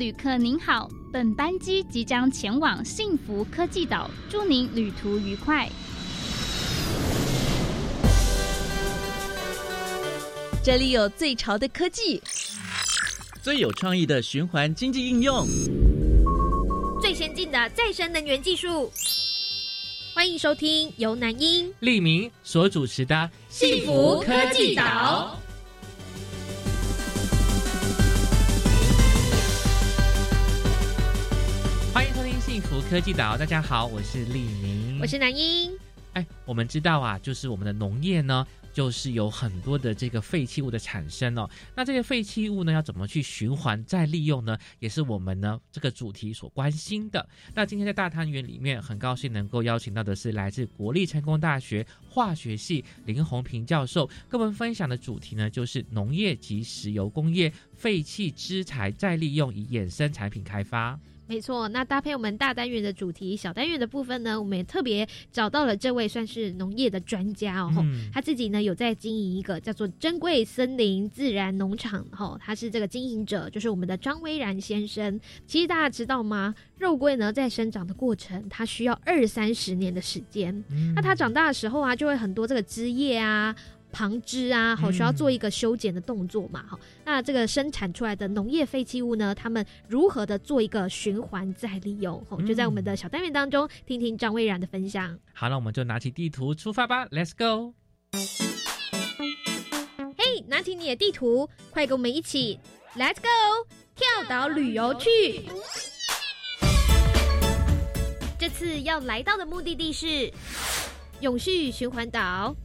旅客您好，本班机即将前往幸福科技岛，祝您旅途愉快。这里有最潮的科技，最有创意的循环经济应用，最先进的再生能源技术。欢迎收听由南英、利明所主持的《幸福科技岛》。幸福科技岛》，大家好，我是利明，我是南英。哎，我们知道啊，就是我们的农业呢。就是有很多的这个废弃物的产生哦，那这些废弃物呢，要怎么去循环再利用呢？也是我们呢这个主题所关心的。那今天在大汤圆里面，很高兴能够邀请到的是来自国立成功大学化学系林宏平教授，跟我们分享的主题呢，就是农业及石油工业废弃资材再利用以衍生产品开发。没错，那搭配我们大单元的主题，小单元的部分呢，我们也特别找到了这位算是农业的专家哦，他自己呢有在经营一个叫做珍贵森林自然农场，哦，他是这个经营者，就是我们的张威然先生。其实大家知道吗？肉桂呢在生长的过程，它需要二三十年的时间，那它长大的时候啊，就会很多这个枝叶啊。旁枝啊，好需要做一个修剪的动作嘛，哈。那这个生产出来的农业废弃物呢，他们如何的做一个循环再利用？哦，就在我们的小单元当中，听听张蔚然的分享。好，那我们就拿起地图出发吧，Let's go！嘿，拿起你的地图，快跟我们一起，Let's go！跳岛旅游去。这次要来到的目的地是永续循环岛。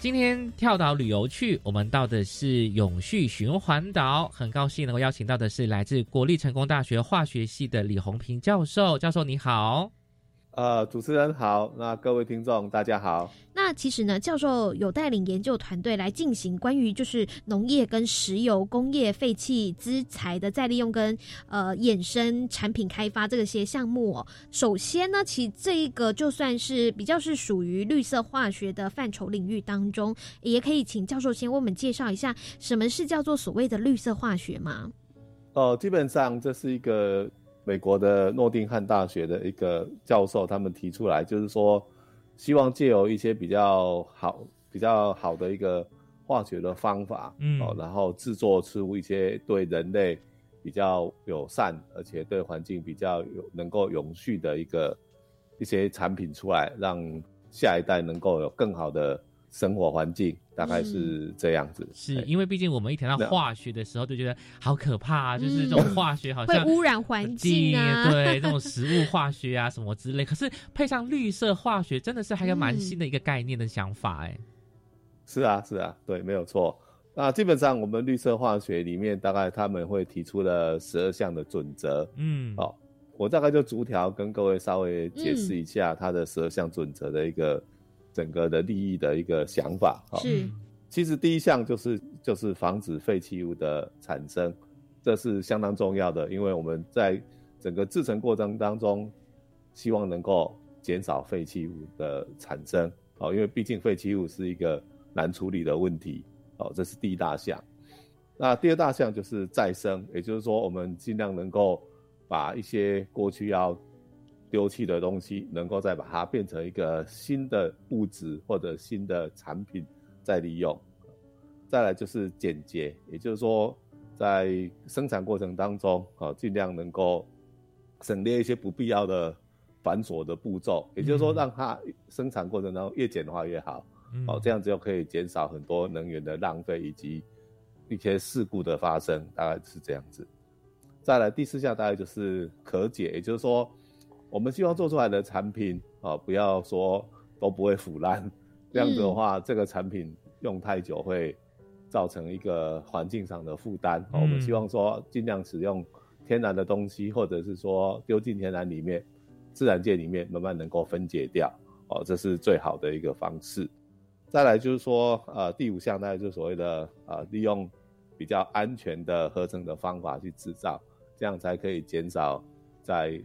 今天跳岛旅游去，我们到的是永续循环岛。很高兴能够邀请到的是来自国立成功大学化学系的李红平教授。教授你好。呃，主持人好，那各位听众大家好。那其实呢，教授有带领研究团队来进行关于就是农业跟石油工业废弃资材的再利用跟呃衍生产品开发这些项目。哦。首先呢，其这一个就算是比较是属于绿色化学的范畴领域当中，也可以请教授先为我们介绍一下什么是叫做所谓的绿色化学吗？哦，基本上这是一个。美国的诺丁汉大学的一个教授，他们提出来，就是说，希望借由一些比较好、比较好的一个化学的方法，嗯，哦，然后制作出一些对人类比较友善，而且对环境比较有能够永续的一个一些产品出来，让下一代能够有更好的。生活环境大概是这样子，是因为毕竟我们一谈到化学的时候，就觉得好可怕啊，就是 这种化学好像会污染环境啊，对，这种食物化学啊什么之类。可是配上绿色化学，真的是还有蛮新的一个概念的想法，哎，是啊，是啊，对，没有错。那基本上我们绿色化学里面，大概他们会提出了十二项的准则，嗯，好，我大概就逐条跟各位稍微解释一下它的十二项准则的一个。整个的利益的一个想法哈是，其实第一项就是就是防止废弃物的产生，这是相当重要的，因为我们在整个制成过程当中，希望能够减少废弃物的产生，哦，因为毕竟废弃物是一个难处理的问题，哦，这是第一大项。那第二大项就是再生，也就是说，我们尽量能够把一些过去要丢弃的东西，能够再把它变成一个新的物质或者新的产品再利用。再来就是简洁，也就是说，在生产过程当中啊，尽量能够省略一些不必要的繁琐的步骤。也就是说，让它生产过程当中越简化越好。哦，这样子就可以减少很多能源的浪费以及一些事故的发生，大概是这样子。再来第四项大概就是可解，也就是说。我们希望做出来的产品啊，不要说都不会腐烂，这样子的话，这个产品用太久会造成一个环境上的负担。我们希望说尽量使用天然的东西，或者是说丢进天然里面，自然界里面慢慢能够分解掉，哦，这是最好的一个方式。再来就是说，呃，第五项大概就是所谓的呃，利用比较安全的合成的方法去制造，这样才可以减少在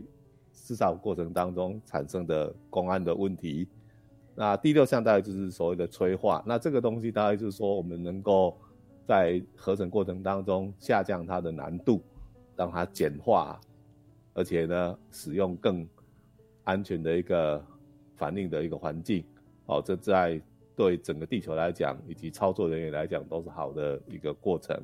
制造过程当中产生的公安的问题，那第六项大概就是所谓的催化，那这个东西大概就是说我们能够在合成过程当中下降它的难度，让它简化，而且呢使用更安全的一个反应的一个环境。哦，这在对整个地球来讲，以及操作人员来讲，都是好的一个过程。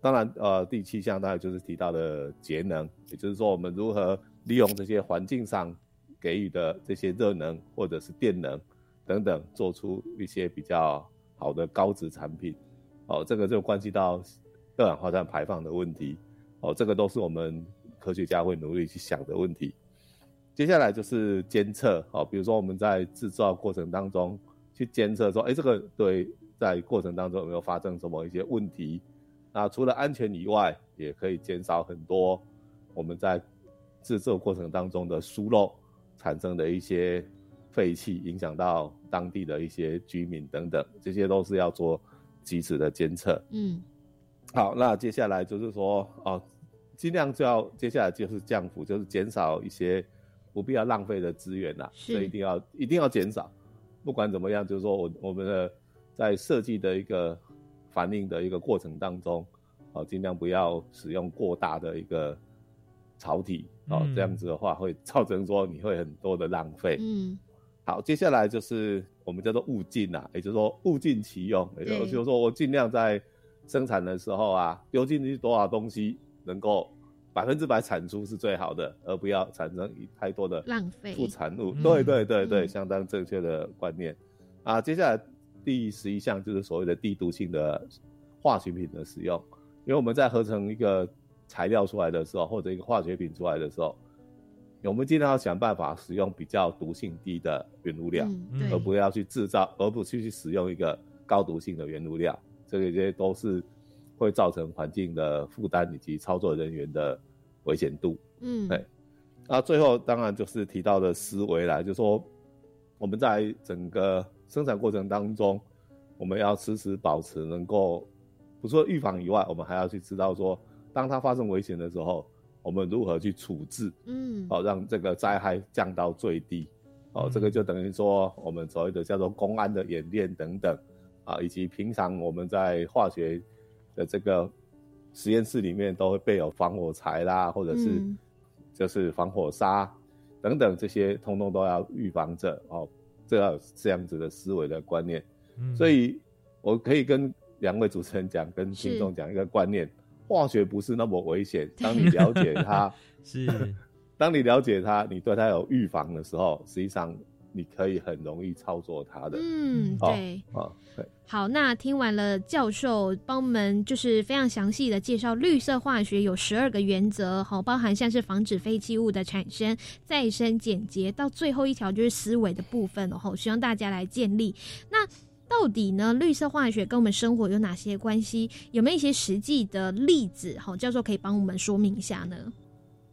当然，呃，第七项大概就是提到的节能，也就是说，我们如何利用这些环境上给予的这些热能或者是电能等等，做出一些比较好的高值产品。哦，这个就关系到二氧化碳排放的问题。哦，这个都是我们科学家会努力去想的问题。接下来就是监测，哦，比如说我们在制造过程当中去监测说，哎，这个对在过程当中有没有发生什么一些问题？那除了安全以外，也可以减少很多我们在制作过程当中的疏漏产生的一些废气，影响到当地的一些居民等等，这些都是要做及时的监测。嗯，好，那接下来就是说，哦，尽量就要接下来就是降幅，就是减少一些不必要浪费的资源啦，所以一定要一定要减少。不管怎么样，就是说我我们的在设计的一个。反应的一个过程当中，哦，尽量不要使用过大的一个槽体，哦，这样子的话会造成说你会很多的浪费。嗯，好，接下来就是我们叫做物尽啊，也就是说物尽其用，也就是说我尽量在生产的时候啊，丢进去多少东西能够百分之百产出是最好的，而不要产生太多的浪费副产物。对对对对，相当正确的观念啊，接下来。第十一项就是所谓的低毒性的化学品的使用，因为我们在合成一个材料出来的时候，或者一个化学品出来的时候，我们尽量要想办法使用比较毒性低的原物料，而不要去制造，而不去去使用一个高毒性的原物料，这个这些都是会造成环境的负担以及操作人员的危险度。嗯，对。那最后当然就是提到的思维啦，就说我们在整个。生产过程当中，我们要时时保持能够，不说预防以外，我们还要去知道说，当它发生危险的时候，我们如何去处置，嗯，好让这个灾害降到最低，哦，这个就等于说我们所谓的叫做公安的演练等等，啊，以及平常我们在化学的这个实验室里面都会备有防火柴啦，或者是就是防火沙等等这些，通通都要预防着哦。这要这样子的思维的观念，所以我可以跟两位主持人讲，跟听众讲一个观念：化学不是那么危险。当你了解它，是 当你了解它，你对它有预防的时候，实际上。你可以很容易操作它的，嗯，对，啊，对，好，那听完了教授帮我们就是非常详细的介绍绿色化学有十二个原则，好，包含像是防止废弃物的产生、再生、简洁，到最后一条就是思维的部分哦，好，希望大家来建立。那到底呢，绿色化学跟我们生活有哪些关系？有没有一些实际的例子？好，教授可以帮我们说明一下呢？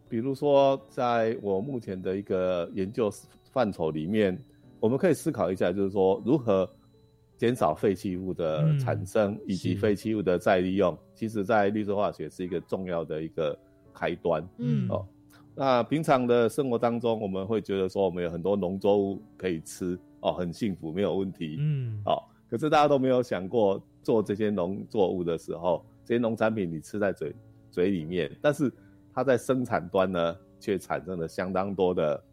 比如说，在我目前的一个研究。范畴里面，我们可以思考一下，就是说如何减少废弃物的产生以及废弃物的再利用。其实，在绿色化学是一个重要的一个开端。嗯，哦，那平常的生活当中，我们会觉得说我们有很多农作物可以吃，哦，很幸福，没有问题。嗯，哦，可是大家都没有想过，做这些农作物的时候，这些农产品你吃在嘴嘴里面，但是它在生产端呢，却产生了相当多的。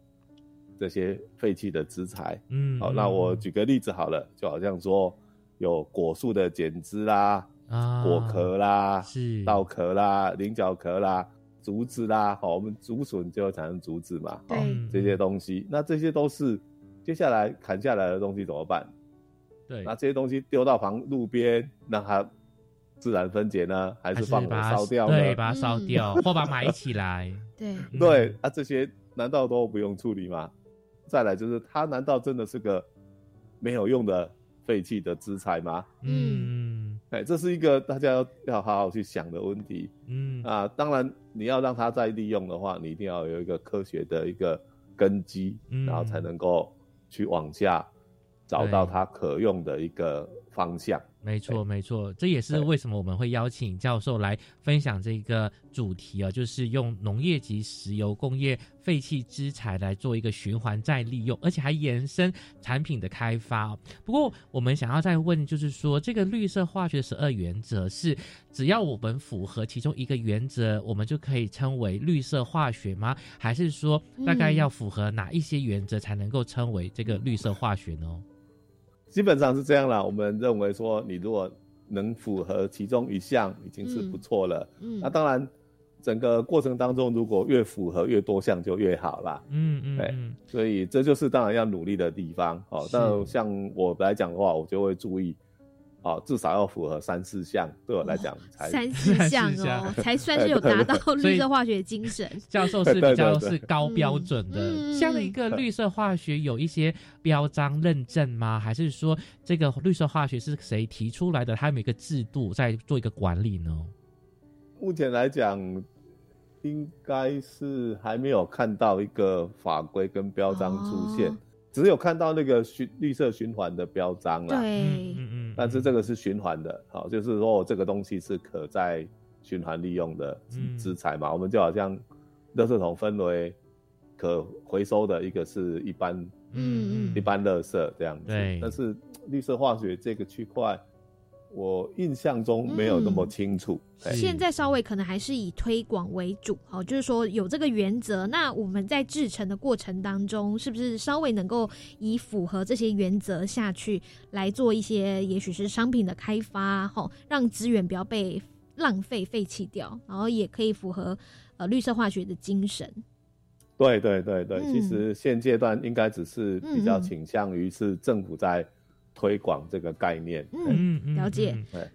这些废弃的资材，嗯，好，那我举个例子好了，就好像说有果树的剪枝啦，啊，果壳啦，是稻壳啦，菱角壳啦，竹子啦，好，我们竹笋就会产生竹子嘛，对，这些东西，那这些都是接下来砍下来的东西怎么办？对，那这些东西丢到旁路边，让它自然分解呢，还是放火烧掉？对，把它烧掉，或把它埋起来。对，对，啊，这些难道都不用处理吗？再来就是，它难道真的是个没有用的废弃的资材吗？嗯，哎，这是一个大家要要好好去想的问题。嗯啊，当然你要让它再利用的话，你一定要有一个科学的一个根基，然后才能够去往下找到它可用的一个方向。没错，没错，这也是为什么我们会邀请教授来分享这个主题啊，就是用农业及石油工业废弃资材来做一个循环再利用，而且还延伸产品的开发。不过，我们想要再问，就是说，这个绿色化学十二原则是只要我们符合其中一个原则，我们就可以称为绿色化学吗？还是说，大概要符合哪一些原则才能够称为这个绿色化学呢？基本上是这样啦，我们认为说，你如果能符合其中一项，已经是不错了。嗯，那当然，整个过程当中，如果越符合越多项就越好啦。嗯嗯，对，所以这就是当然要努力的地方。哦，但像我来讲的话，我就会注意。哦，至少要符合三四项，对我来讲才三四项哦，才算是有达到绿色化学精神。教授是比较是高标准的，这样的一个绿色化学有一些标章认证吗？还是说这个绿色化学是谁提出来的？它有一个制度在做一个管理呢？目前来讲，应该是还没有看到一个法规跟标章出现。只有看到那个循绿色循环的标章了，对，嗯嗯，但是这个是循环的，好，就是说这个东西是可再循环利用的资材嘛，我们就好像，垃圾桶分为可回收的一个是一般，嗯嗯，一般垃圾这样子，对，但是 绿色化学这个区块。我印象中没有那么清楚，现在稍微可能还是以推广为主，好，就是说有这个原则。那我们在制成的过程当中，是不是稍微能够以符合这些原则下去来做一些，也许是商品的开发，哈，让资源不要被浪费废弃掉，然后也可以符合呃绿色化学的精神。对对对对，其实现阶段应该只是比较倾向于是政府在。推广这个概念，嗯嗯，了解。对，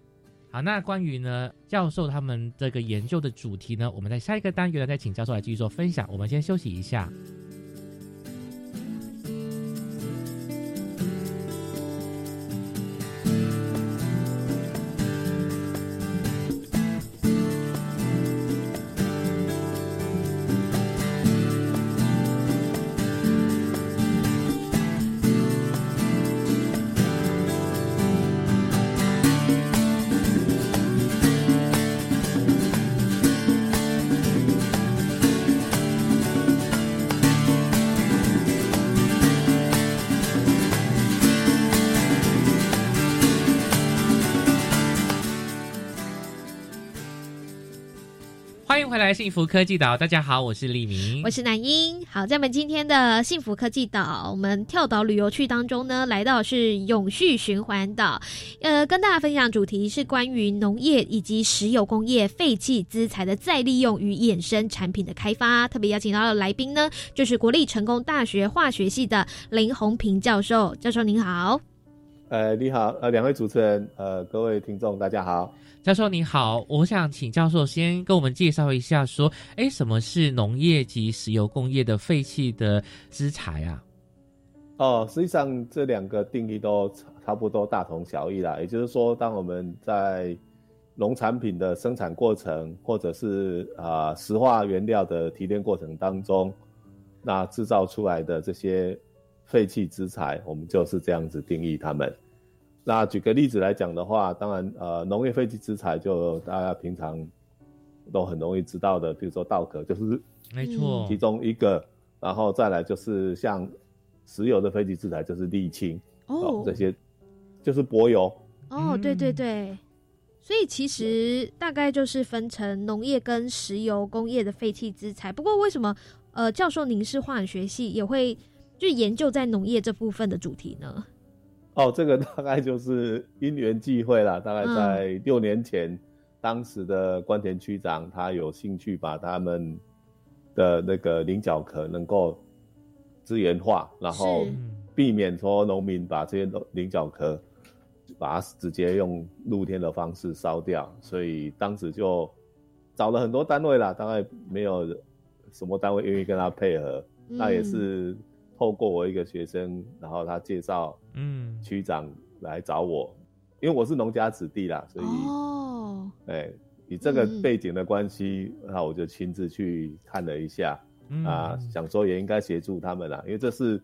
好，那关于呢教授他们这个研究的主题呢，我们在下一个单元呢再请教授来继续做分享。我们先休息一下。迎回来，幸福科技岛。大家好，我是李明，我是南英。好，在我们今天的幸福科技岛，我们跳岛旅游区当中呢，来到是永续循环岛。呃，跟大家分享主题是关于农业以及石油工业废弃资材的再利用与衍生产品的开发。特别邀请到的来宾呢，就是国立成功大学化学系的林宏平教授。教授您好。呃，你好，呃，两位主持人，呃，各位听众，大家好。教授你好，我想请教授先跟我们介绍一下，说，哎，什么是农业及石油工业的废弃的资材啊？哦，实际上这两个定义都差不多大同小异啦。也就是说，当我们在农产品的生产过程，或者是啊石化原料的提炼过程当中，那制造出来的这些废弃资材，我们就是这样子定义它们。那举个例子来讲的话，当然，呃，农业废弃资材就大家平常都很容易知道的，比如说稻壳，就是没错，其中一个，然后再来就是像石油的废弃资材，就是沥青哦，这些就是柏油。哦，对对对，所以其实大概就是分成农业跟石油工业的废弃资材。不过为什么呃，教授您是化学系，也会就研究在农业这部分的主题呢？哦，这个大概就是因缘际会了。大概在六年前，当时的关田区长他有兴趣把他们的那个菱角壳能够资源化，然后避免说农民把这些菱角壳把它直接用露天的方式烧掉。所以当时就找了很多单位啦，大概没有什么单位愿意跟他配合。那也是。透过我一个学生，然后他介绍，嗯，区长来找我，因为我是农家子弟啦，所以哦，哎，以这个背景的关系，那我就亲自去看了一下，啊，想说也应该协助他们啦，因为这是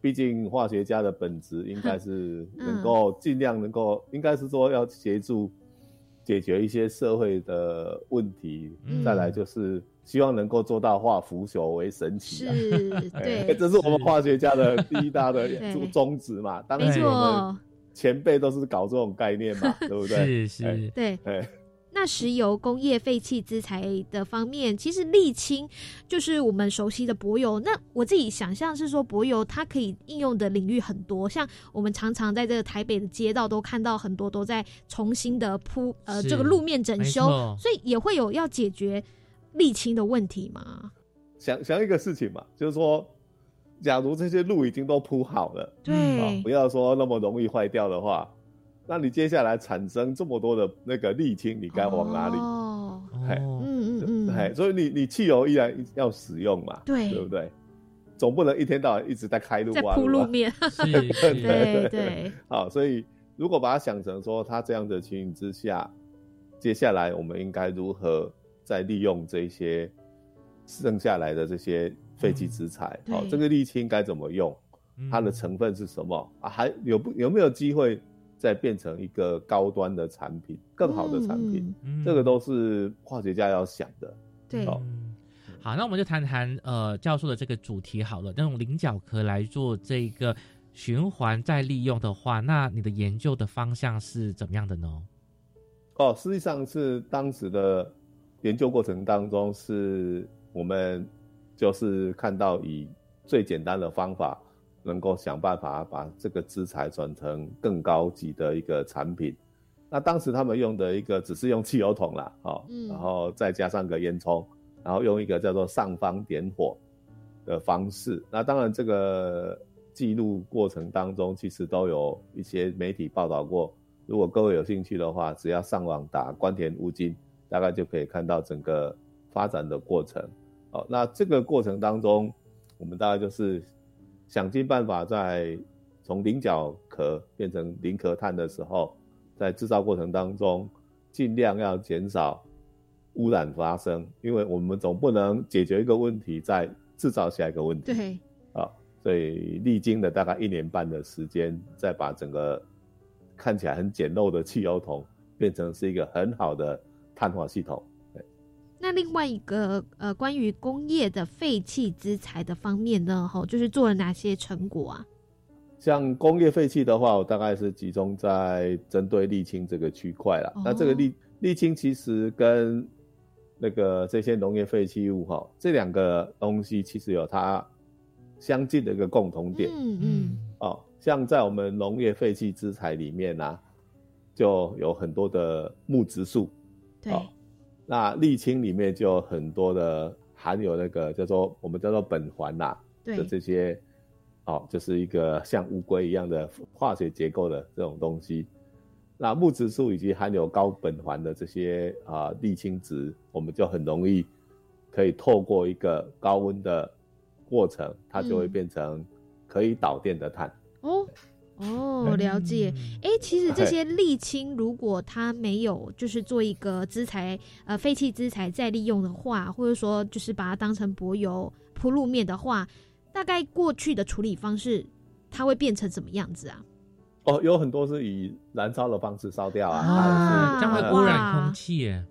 毕竟化学家的本质应该是能够尽量能够，应该是说要协助解决一些社会的问题，再来就是希望能够做到化腐朽为神奇。是，对，这是我们化学家的第一大的宗旨嘛。当然，我们前辈都是搞这种概念嘛，对不对？是是，对。那石油工业废弃资材的方面，其实沥青就是我们熟悉的柏油。那我自己想象是说，柏油它可以应用的领域很多，像我们常常在这个台北的街道都看到很多都在重新的铺呃这个路面整修，所以也会有要解决沥青的问题吗？想想一个事情嘛，就是说，假如这些路已经都铺好了，对，不要说那么容易坏掉的话。那你接下来产生这么多的那个沥青，你该往哪里？哦，嗯嗯嗯，嘿，所以你你汽油依然要使用嘛，对对不对？总不能一天到晚一直在开路在铺路面，对对对。好，所以如果把它想成说，它这样的情形之下，接下来我们应该如何再利用这些剩下来的这些废弃资材？好，这个沥青该怎么用？它的成分是什么？啊，还有不有没有机会？再变成一个高端的产品，更好的产品，这个都是化学家要想的。对，好，那我们就谈谈呃教授的这个主题好了。那种菱角壳来做这个循环再利用的话，那你的研究的方向是怎么样的呢？哦，实际上是当时的研究过程当中，是我们就是看到以最简单的方法。能够想办法把这个资材转成更高级的一个产品。那当时他们用的一个只是用汽油桶啦，哦，然后再加上个烟囱，然后用一个叫做上方点火的方式。那当然这个记录过程当中，其实都有一些媒体报道过。如果各位有兴趣的话，只要上网打关田乌金，大概就可以看到整个发展的过程。哦，那这个过程当中，我们大概就是。想尽办法在从菱角壳变成菱壳碳的时候，在制造过程当中，尽量要减少污染发生，因为我们总不能解决一个问题再制造下一个问题。对，啊，所以历经了大概一年半的时间，再把整个看起来很简陋的汽油桶变成是一个很好的碳化系统。那另外一个呃，关于工业的废弃资材的方面呢，吼，就是做了哪些成果啊？像工业废弃的话，我大概是集中在针对沥青这个区块了。那这个沥沥青其实跟那个这些农业废弃物哈，这两个东西其实有它相近的一个共同点。嗯嗯。哦，像在我们农业废弃资材里面呢，就有很多的木质素。对。那沥青里面就很多的含有那个叫做我们叫做苯环呐的这些，哦，就是一个像乌龟一样的化学结构的这种东西。那木质素以及含有高苯环的这些啊沥青质，我们就很容易可以透过一个高温的过程，它就会变成可以导电的碳。哦。哦，了解。哎，其实这些沥青，如果它没有就是做一个资材，呃，废弃资材再利用的话，或者说就是把它当成柏油铺路面的话，大概过去的处理方式，它会变成什么样子啊？哦，有很多是以燃烧的方式烧掉啊，这样会污染空气耶。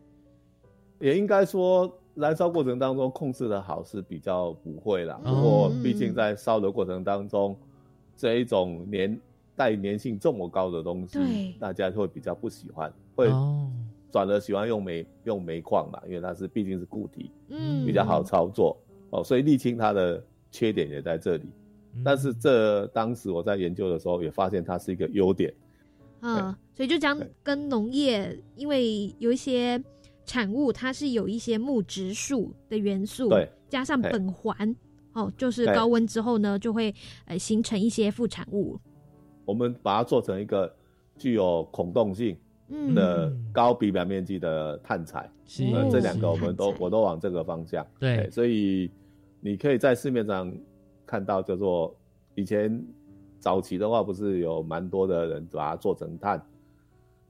也应该说，燃烧过程当中控制的好是比较不会啦。不过，毕竟在烧的过程当中，这一种年。带粘性这么高的东西，大家会比较不喜欢，会转而喜欢用煤用煤矿嘛，因为它是毕竟是固体，嗯，比较好操作哦。所以沥青它的缺点也在这里，但是这当时我在研究的时候也发现它是一个优点。嗯，所以就将跟农业，因为有一些产物它是有一些木质素的元素，对，加上苯环，哦，就是高温之后呢，就会呃形成一些副产物。我们把它做成一个具有孔洞性的高比表面积的碳材，呃，这两个我们都我都往这个方向。对，所以你可以在市面上看到叫做以前早期的话，不是有蛮多的人把它做成碳，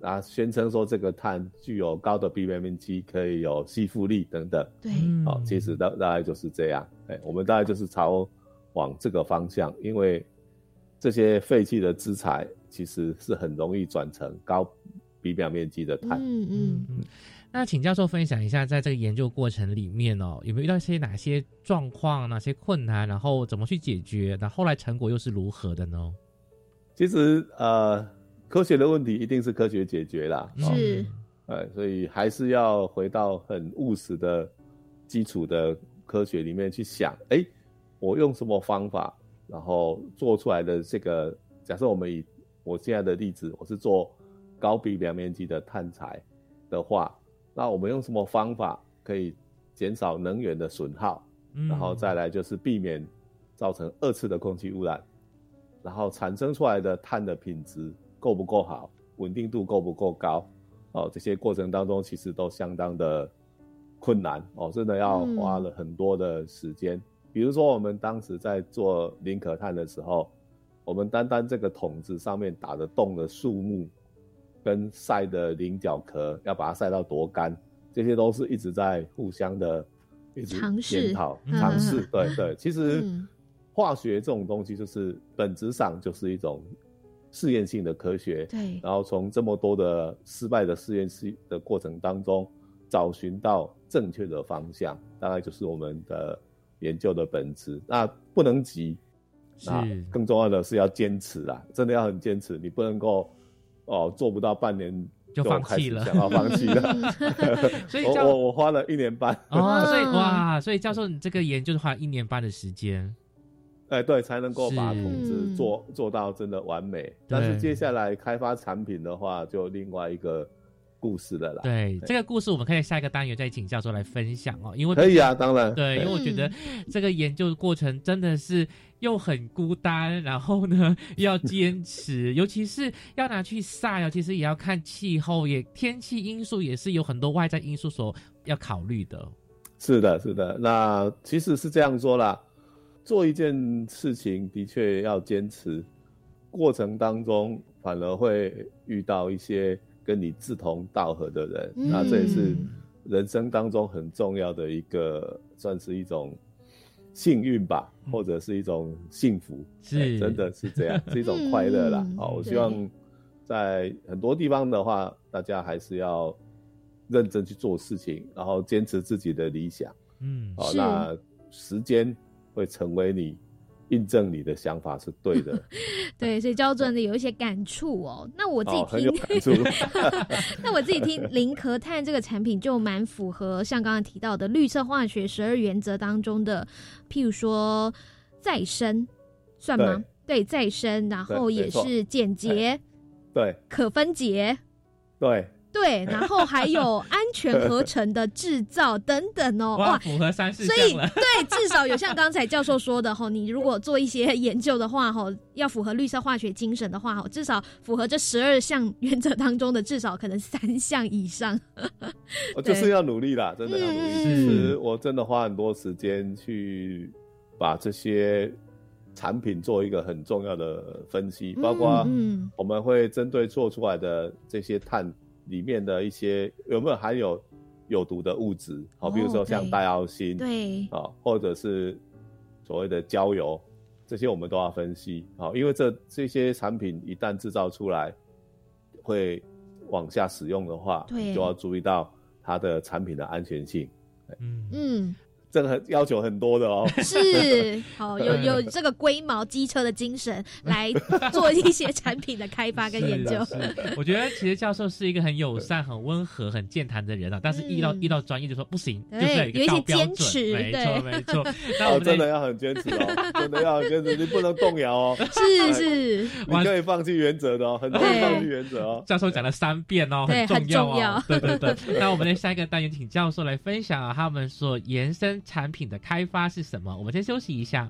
啊，宣称说这个碳具有高的比表面积，可以有吸附力等等。对，好，其实大大概就是这样。哎，我们大概就是朝往这个方向，因为。这些废弃的资材其实是很容易转成高比表面积的碳。嗯嗯嗯。那请教授分享一下，在这个研究过程里面哦，有没有遇到一些哪些状况、哪些困难，然后怎么去解决？那后来成果又是如何的呢？其实呃，科学的问题一定是科学解决啦，是，呃，所以还是要回到很务实的基础的科学里面去想，哎，我用什么方法，然后做出来的这个，假设我们以我现在的例子，我是做高比表面积的碳材的话。那我们用什么方法可以减少能源的损耗？然后再来就是避免造成二次的空气污染，然后产生出来的碳的品质够不够好，稳定度够不够高？哦，这些过程当中其实都相当的困难哦，真的要花了很多的时间。比如说我们当时在做磷可碳的时候，我们单单这个桶子上面打的洞的数目。跟晒的菱角壳要把它晒到多干，这些都是一直在互相的一直检讨尝试。对对，其实化学这种东西就是本质上就是一种试验性的科学。对，然后从这么多的失败的试验室的过程当中，找寻到正确的方向，大概就是我们的研究的本质。那不能急，那更重要的是要坚持啊！真的要很坚持，你不能够。哦，做不到半年就放弃了，想要放弃了。所以我我花了一年半哦，所以 哇，所以教授你这个研究花一年半的时间，哎，对，才能够把桶子做做到真的完美。但是接下来开发产品的话，就另外一个。故事的啦，对这个故事，我们可以下一个单元再请教授来分享哦。因为可以啊，当然，对，因为我觉得这个研究的过程真的是又很孤单，然后呢 要坚持，尤其是要拿去晒，其实也要看气候，也天气因素也是有很多外在因素所要考虑的。是的，是的，那其实是这样说啦，做一件事情的确要坚持，过程当中反而会遇到一些。跟你志同道合的人，那这也是人生当中很重要的一个，算是一种幸运吧，或者是一种幸福，是真的是这样，是一种快乐啦。好，我希望在很多地方的话，大家还是要认真去做事情，然后坚持自己的理想。嗯，好，那时间会成为你。印证你的想法是对的，对，所以教真的有一些感触哦。那我自己听，那我自己听零壳碳这个产品就蛮符合像刚刚提到的绿色化学十二原则当中的，譬如说再生，算吗？对，再生，然后也是简洁，对，可分解，对。对，然后还有安全合成的制造等等哦，哇，符合三四所以对，至少有像刚才教授说的哈，你如果做一些 研究的话哈，要符合绿色化学精神的话哈，至少符合这十二项 原则当中的至少可能三项以上。我就是要努力啦，真的要努力。其实我真的花很多时间去把这些产品做一个很重要的分析，包括我们会针对做出来的这些碳。里面的一些有没有含有有毒的物质？好，比如说像戴奥辛，对，啊，或者是所谓的焦油，这些我们都要分析。好，因为这这些产品一旦制造出来，会往下使用的话，对，就要注意到它的产品的安全性。嗯嗯。这个要求很多的哦，是好有 有这个龟毛机车的精神来做一些产品的开发跟研究。我觉得其实教授是一个很友善、很温和、很健谈的人啊，但是遇到遇到专业就说不行，就是有一些坚持，没错没错。那我真的要很坚持哦，真的要很坚持，你不能动摇哦。是是，你可以放弃原则的哦，很多人放弃原则哦。教授讲了三遍哦，很重要哦。对对对。那我们的下一个单元，请教授来分享啊，他们所延伸。产品的开发是什么？我们先休息一下。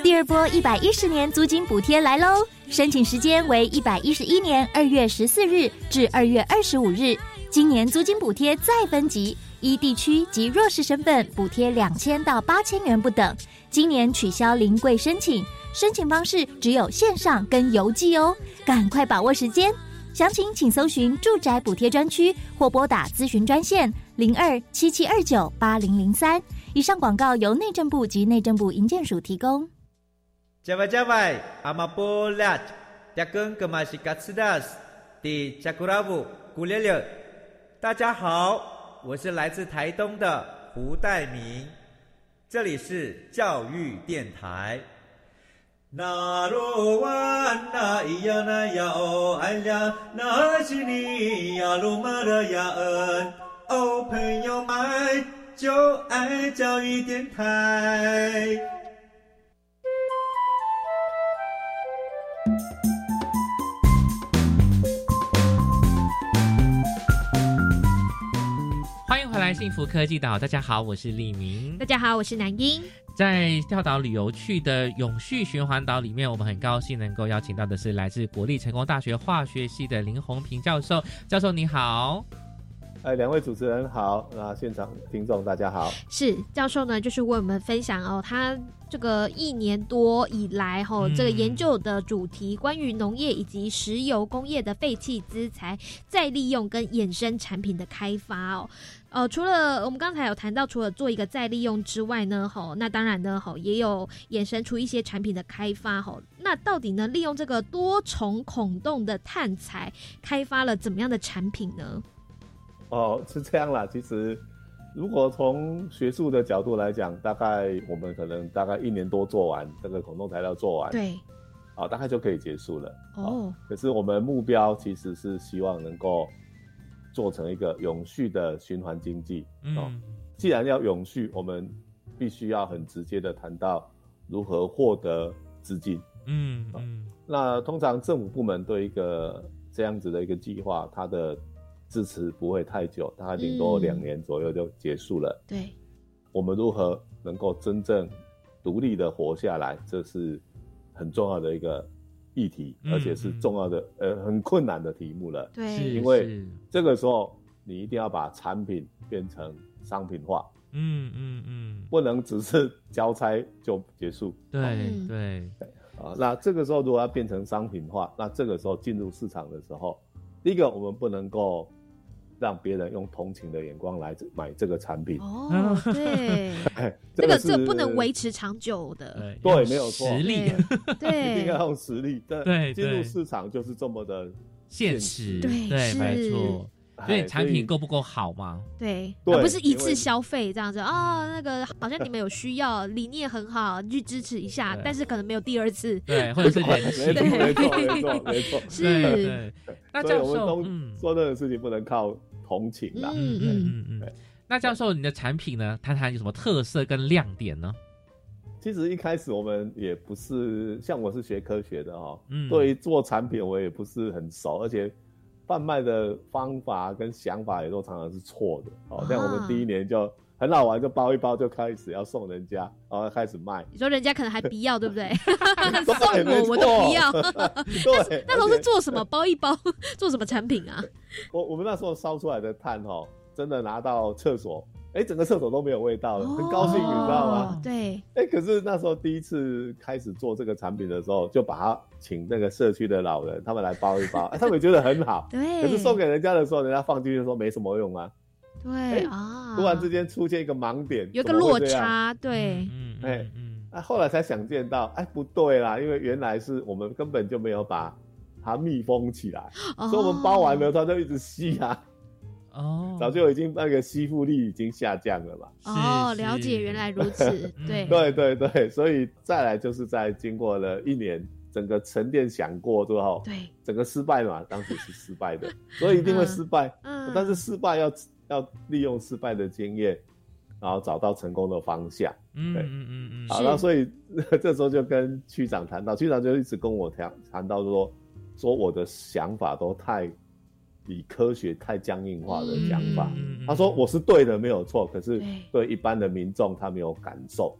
第二波一百一十年租金补贴来喽！申请时间为一百一十一年二月十四日至二月二十五日。今年租金补贴再分级，依地区及弱势身份补贴两千到八千元不等。今年取消临柜申请，申请方式只有线上跟邮寄哦，赶快把握时间。详情请搜寻住宅补贴专区或拨打咨询专线零二七七二九八零零三。以上广告由内政部及内政部营建署提供。加外加外，阿玛波拉，扎根格玛西卡斯达斯，的加古拉布古列列。大家好，我是来自台东的胡代明，这里是教育电台。那罗哇那咿呀那呀哦哎呀，那是你呀鲁玛的呀恩，哦朋友们就爱教育电台。幸福科技岛。大家好，我是李明。大家好，我是南英。在跳岛旅游去的永续循环岛里面，我们很高兴能够邀请到的是来自国立成功大学化学系的林宏平教授。教授你好。哎，两位主持人好，那现场听众大家好。是教授呢，就是为我们分享哦，他这个一年多以来哈，这个研究的主题关于农业以及石油工业的废弃资材再利用跟衍生产品的开发哦。呃，除了我们刚才有谈到，除了做一个再利用之外呢，吼，那当然呢，吼，也有衍生出一些产品的开发，吼。那到底呢，利用这个多重孔洞的碳材，开发了怎么样的产品呢？哦，是这样啦。其实，如果从学术的角度来讲，大概我们可能大概一年多做完这个孔洞材料做完，对，啊，大概就可以结束了。哦，可是我们目标其实是希望能够做成一个永续的循环经济。嗯，既然要永续，我们必须要很直接的谈到如何获得资金。嗯嗯，那通常政府部门对一个这样子的一个计划，它的支持不会太久，大概顶多两年左右就结束了。对，我们如何能够真正独立的活下来，这是很重要的一个议题，而且是重要的呃很困难的题目了。对，因为这个时候你一定要把产品变成商品化。嗯嗯嗯，不能只是交差就结束。对对啊，那这个时候如果要变成商品化，那这个时候进入市场的时候，第一个我们不能够。让别人用同情的眼光来买这个产品哦，对，这个这不能维持长久的，对，没有错，实力，对，一定要用实力，对，进入市场就是这么的现实，对，没错。所以产品够不够好吗？对，而不是一次消费这样子啊。那个好像你们有需要，理念很好，去支持一下，但是可能没有第二次。对，或者是人气。没错，没错，没错。是。那教授，做任何事情不能靠同情啦。嗯嗯嗯。那教授，你的产品呢？谈谈有什么特色跟亮点呢？其实一开始我们也不是像我是学科学的哈，对于做产品我也不是很熟，而且。贩卖的方法跟想法也都常常是错的，哦，像我们第一年就很好玩，就包一包就开始要送人家，然后开始卖。你说人家可能还不要，对不对？送我我都不要。对，那时候是做什么？包一包做什么产品啊？我我们那时候烧出来的炭哦，真的拿到厕所哎，整个厕所都没有味道了，很高兴，你知道吗？对。哎，可是那时候第一次开始做这个产品的时候，就把它请那个社区的老人他们来包一包，他们觉得很好。对。可是送给人家的时候，人家放进去说没什么用啊。对啊。突然之间出现一个盲点，有个落差。对。嗯。哎。啊，后来才想见到，哎，不对啦，因为原来是我们根本就没有把它密封起来，所以我们包完了它就一直吸啊。哦，早就已经那个吸附力已经下降了嘛。哦，了解，原来如此。对，对对对，所以再来就是在经过了一年整个沉淀想过之后，对，整个失败嘛，当时是失败的，所以一定会失败。嗯，但是失败要要利用失败的经验，然后找到成功的方向。嗯嗯嗯嗯。好，那所以 这时候就跟区长谈到，区长就一直跟我谈谈到说，说我的想法都太。以科学太僵硬化的讲法，他说我是对的，没有错。可是对一般的民众，他没有感受。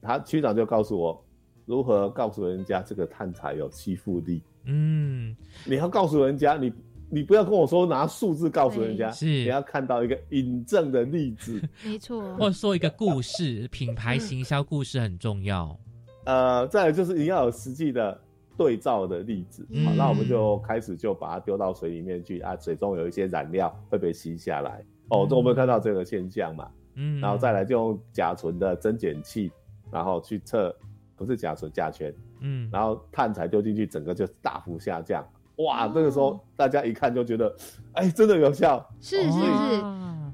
他区长就告诉我，如何告诉人家这个碳材有吸附力。嗯，你要告诉人家，你你不要跟我说拿数字告诉人家，是。你要看到一个引证的例子，没错，或者说一个故事，品牌行销故事很重要。呃，再来就是你要有实际的。对照的例子，好，那我们就开始就把它丢到水里面去啊，水中有一些染料会被吸下来，哦，这我们看到这个现象嘛，嗯，然后再来就用甲醇的增减器，然后去测，不是甲醇，甲醛，嗯，然后碳材丢进去，整个就大幅下降，哇，这个时候大家一看就觉得，哎，真的有效，是是是。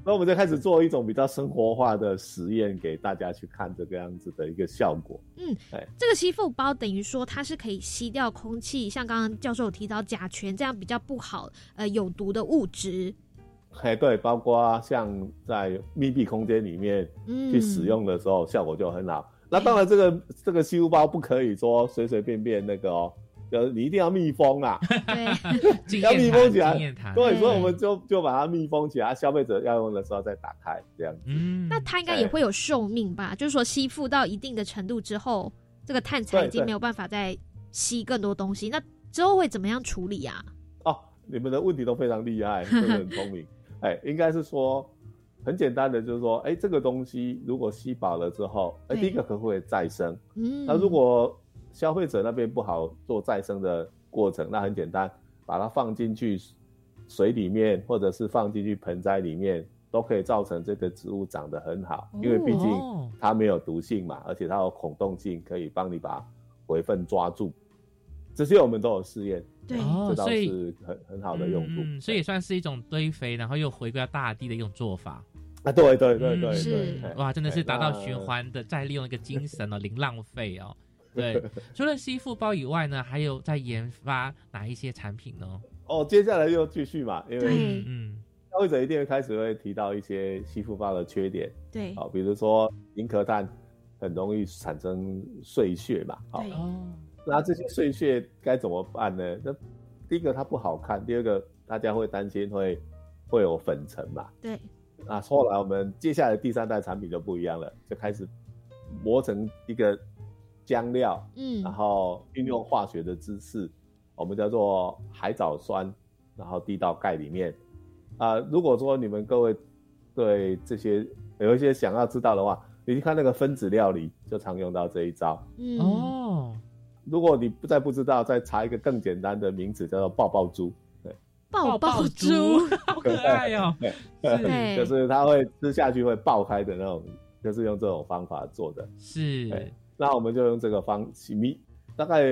那我们就开始做一种比较生活化的实验，给大家去看这个样子的一个效果。嗯，哎，这个吸附包等于说它是可以吸掉空气，像刚刚教授有提到甲醛这样比较不好呃有毒的物质。哎，对，包括像在密闭空间里面去使用的时候，效果就很好。那当然，这个这个吸附包不可以说随随便便那个哦。呃，你一定要密封啊，对，要密封起来。对，所以我们就就把它密封起来，消费者要用的时候再打开，这样子。嗯，那它应该也会有寿命吧？就是说吸附到一定的程度之后，这个碳材已经没有办法再吸更多东西，那之后会怎么样处理啊？哦，你们的问题都非常厉害，真的很聪明。哎，应该是说很简单的，就是说，哎，这个东西如果吸饱了之后，哎，第一个可不可以再生？嗯，那如果消费者那边不好做再生的过程，那很简单，把它放进去水里面，或者是放进去盆栽里面，都可以造成这个植物长得很好，因为毕竟它没有毒性嘛，而且它有孔洞性，可以帮你把回分抓住。这些我们都有试验，对，这倒是很很好的用途，所以也算是一种堆肥，然后又回归到大地的一种做法啊。对对对对对，哇，真的是达到循环的再利用一个精神哦，零浪费哦。对，除了吸附包以外呢，还有在研发哪一些产品呢？哦，接下来就继续嘛，因为嗯，消费者一定会开始会提到一些吸附包的缺点，对，好，比如说银壳碳很容易产生碎屑嘛，好，那这些碎屑该怎么办呢？那第一个它不好看，第二个大家会担心会会有粉尘嘛，对，那后来我们接下来第三代产品就不一样了，就开始磨成一个。浆料，嗯，然后运用化学的知识，我们叫做海藻酸，然后滴到钙里面。啊，如果说你们各位对这些有一些想要知道的话，你去看那个分子料理，就常用到这一招。嗯哦，如果你不再不知道，再查一个更简单的名字，叫做爆爆珠。对，爆爆珠，好可爱哦。对，就是它会吃下去会爆开的那种，就是用这种方法做的。是。那我们就用这个方米，大概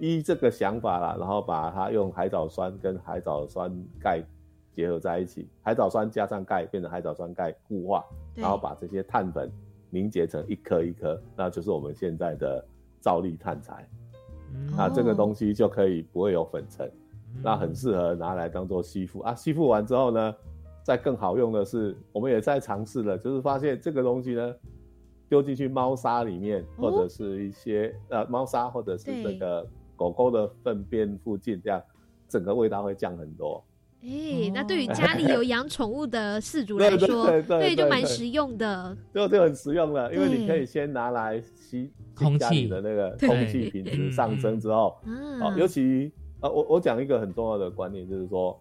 依这个想法啦，然后把它用海藻酸跟海藻酸钙结合在一起，海藻酸加上钙变成海藻酸钙固化，然后把这些碳粉凝结成一颗一颗，那就是我们现在的造粒碳材。那这个东西就可以不会有粉尘，那很适合拿来当做吸附啊。吸附完之后呢，再更好用的是，我们也在尝试了，就是发现这个东西呢。丢进去猫砂里面，或者是一些呃猫砂，或者是这个狗狗的粪便附近，这样整个味道会降很多。哎，那对于家里有养宠物的饲主来 说，对就蛮实用的。就就很实用了，因为你可以先拿来吸空气的那个空气。品质上升之后，嗯。哦，尤其呃我我讲一个很重要的观念，就是说，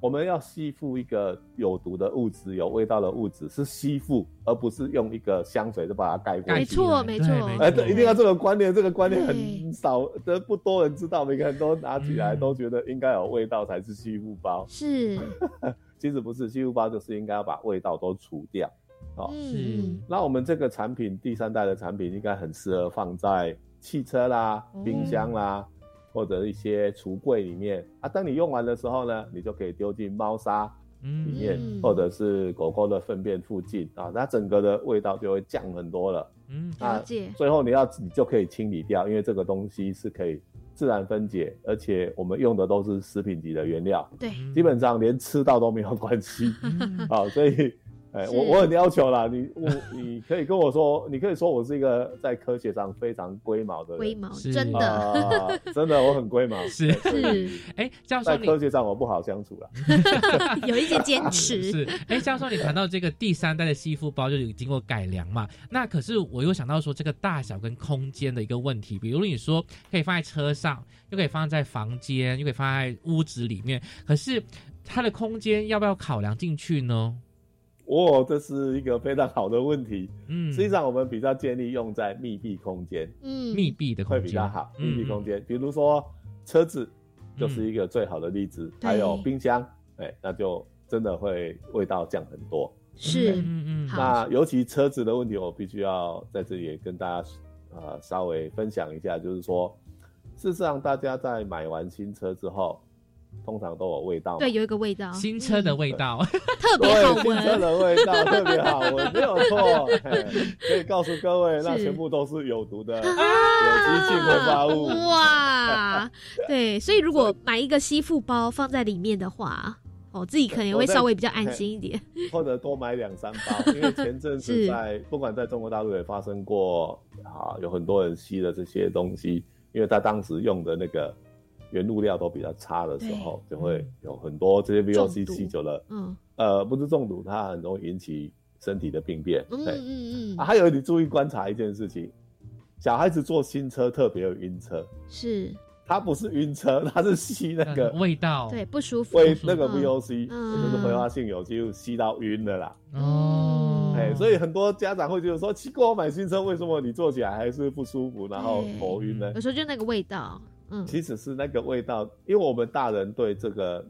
我们要吸附一个有毒的物质、有味道的物质，是吸附，而不是用一个香水就把它盖过去。没错，没错。哎，对，一定要这个观念，这个观念很少，的不多人知道。每个人都拿起来都觉得应该有味道才是吸附包。是，其实不是，吸附包就是应该要把味道都除掉。哦，是。那我们这个产品第三代的产品应该很适合放在汽车啦、冰箱啦。或者一些橱柜里面啊，当你用完的时候呢，你就可以丢进猫砂里面，或者是狗狗的粪便附近啊，它整个的味道就会降很多了。嗯，了解。最后你要你就可以清理掉，因为这个东西是可以自然分解，而且我们用的都是食品级的原料，对，基本上连吃到都没有关系。好，所以。哎，我我很要求啦，你我你可以跟我说，你可以说我是一个在科学上非常龟毛的人，龟毛 真的，真的我很龟毛，是是，哎，教授，在科学上我不好相处了，有一些坚持，是，哎，教授，你谈到这个第三代的吸附包就有经过改良嘛？那可是我又想到说这个大小跟空间的一个问题，比如你说可以放在车上，又可以放在房间，又可以放在屋子里面，可是它的空间要不要考量进去呢？哦，这是一个非常好的问题。嗯，实际上我们比较建议用在密闭空间。嗯，密闭的会比较好。密闭空间，比如说车子就是一个最好的例子。还有冰箱，哎，那就真的会味道降很多。是，嗯嗯。那尤其车子的问题，我必须要在这里也跟大家呃稍微分享一下，就是说，事实上大家在买完新车之后。通常都有味道，对，有一个味道，新车的味道，特别好闻。新车的味道 特别好闻，没有错。可以告诉各位，那全部都是有毒的有机性挥发物。哇，对，所以如果买一个吸附包放在里面的话，哦，自己可能会稍微比较安心一点。或者多买两三包，因为前阵子在不管在中国大陆也发生过啊，有很多人吸了这些东西，因为他当时用的那个。原物料都比较差的时候，就会有很多这些 VOC 吸久了，嗯，呃，不是中毒，它很容易引起身体的病变。嗯嗯嗯。还有你注意观察一件事情，小孩子坐新车特别有晕车，是，他不是晕车，他是吸那个味道，对，不舒服。味那个 VOC 就是挥发性有机，吸到晕的啦。哦，哎，所以很多家长会觉得说，奇怪，我买新车为什么你坐起来还是不舒服，然后头晕呢？有时候就那个味道。其实是那个味道，因为我们大人对这个